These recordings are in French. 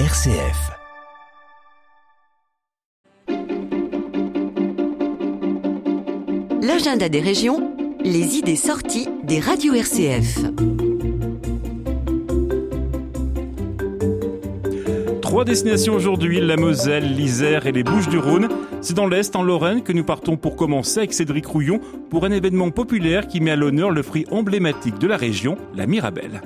RCF. L'agenda des régions, les idées sorties des radios RCF. Trois destinations aujourd'hui, la Moselle, l'Isère et les Bouches-du-Rhône. C'est dans l'Est, en Lorraine, que nous partons pour commencer avec Cédric Rouillon pour un événement populaire qui met à l'honneur le fruit emblématique de la région, la Mirabelle.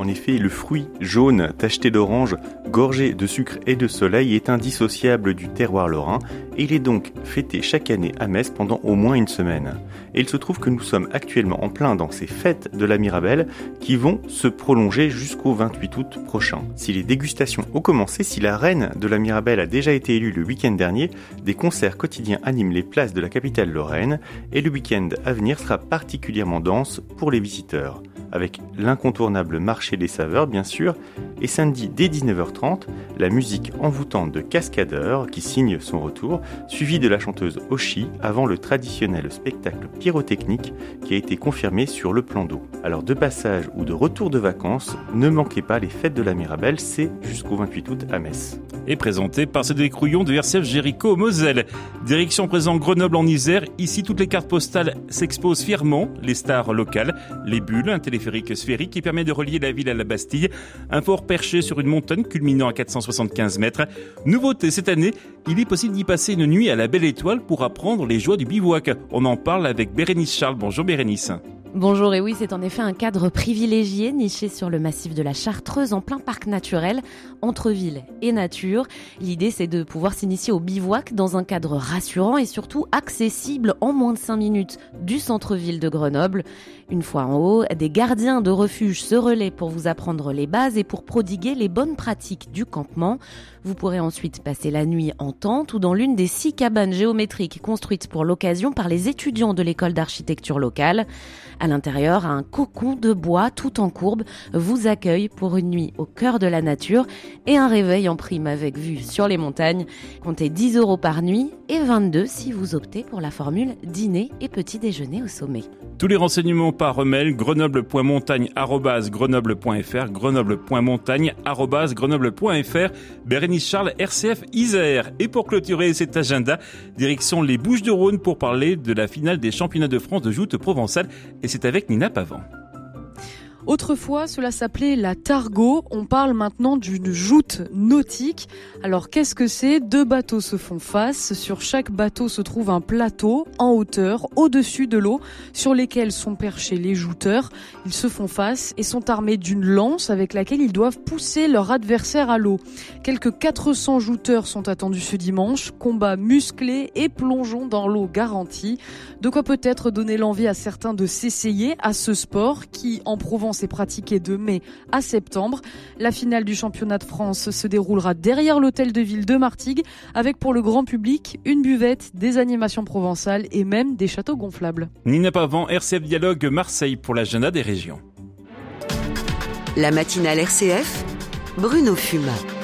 En effet, le fruit jaune tacheté d'orange, gorgé de sucre et de soleil, est indissociable du terroir lorrain il est donc fêté chaque année à Metz pendant au moins une semaine. Et il se trouve que nous sommes actuellement en plein dans ces fêtes de la Mirabelle qui vont se prolonger jusqu'au 28 août prochain. Si les dégustations ont commencé, si la reine de la Mirabelle a déjà été élue le week-end dernier, des concerts quotidiens animent les places de la capitale lorraine et le week-end à venir sera particulièrement dense pour les visiteurs avec l'incontournable marché des saveurs bien sûr, et samedi dès 19h30, la musique envoûtante de Cascadeur qui signe son retour, suivi de la chanteuse Oshi avant le traditionnel spectacle pyrotechnique qui a été confirmé sur le plan d'eau. Alors de passage ou de retour de vacances, ne manquez pas les fêtes de la Mirabelle, c'est jusqu'au 28 août à Metz. Et présenté par ce décrouillon de RCF Jéricho Moselle. Direction présent Grenoble en Isère, ici toutes les cartes postales s'exposent fièrement, les stars locales, les bulles, un téléphérique sphérique qui permet de relier la ville à la Bastille, un fort perché sur une montagne culminant à 475 mètres. Nouveauté cette année, il est possible d'y passer une nuit à la Belle Étoile pour apprendre les joies du bivouac. On en parle avec Bérénice Charles. Bonjour Bérénice. Bonjour, et oui, c'est en effet un cadre privilégié niché sur le massif de la Chartreuse en plein parc naturel, entre ville et nature. L'idée, c'est de pouvoir s'initier au bivouac dans un cadre rassurant et surtout accessible en moins de 5 minutes du centre-ville de Grenoble. Une fois en haut, des gardiens de refuge se relaient pour vous apprendre les bases et pour prodiguer les bonnes pratiques du campement. Vous pourrez ensuite passer la nuit en tente ou dans l'une des six cabanes géométriques construites pour l'occasion par les étudiants de l'école d'architecture locale. À l'intérieur, un cocon de bois tout en courbe vous accueille pour une nuit au cœur de la nature et un réveil en prime avec vue sur les montagnes. Comptez 10 euros par nuit et 22 si vous optez pour la formule dîner et petit déjeuner au sommet. Tous les renseignements par mail grenoble.montagne.grenoble.fr grenoble.montagne.grenoble.fr Bérénice Charles, RCF Isère. Et pour clôturer cet agenda, direction les Bouches du Rhône pour parler de la finale des championnats de France de joute provençale et c'est avec Nina Pavant. Autrefois, cela s'appelait la targo. On parle maintenant d'une joute nautique. Alors, qu'est-ce que c'est? Deux bateaux se font face. Sur chaque bateau se trouve un plateau en hauteur, au-dessus de l'eau, sur lesquels sont perchés les jouteurs. Ils se font face et sont armés d'une lance avec laquelle ils doivent pousser leur adversaire à l'eau. Quelques 400 jouteurs sont attendus ce dimanche. Combat musclé et plongeon dans l'eau garantie. De quoi peut-être donner l'envie à certains de s'essayer à ce sport qui, en S'est pratiquée de mai à septembre. La finale du championnat de France se déroulera derrière l'hôtel de ville de Martigues avec pour le grand public une buvette, des animations provençales et même des châteaux gonflables. Nina Pavant, RCF Dialogue Marseille pour l'agenda des régions. La matinale RCF, Bruno Fuma.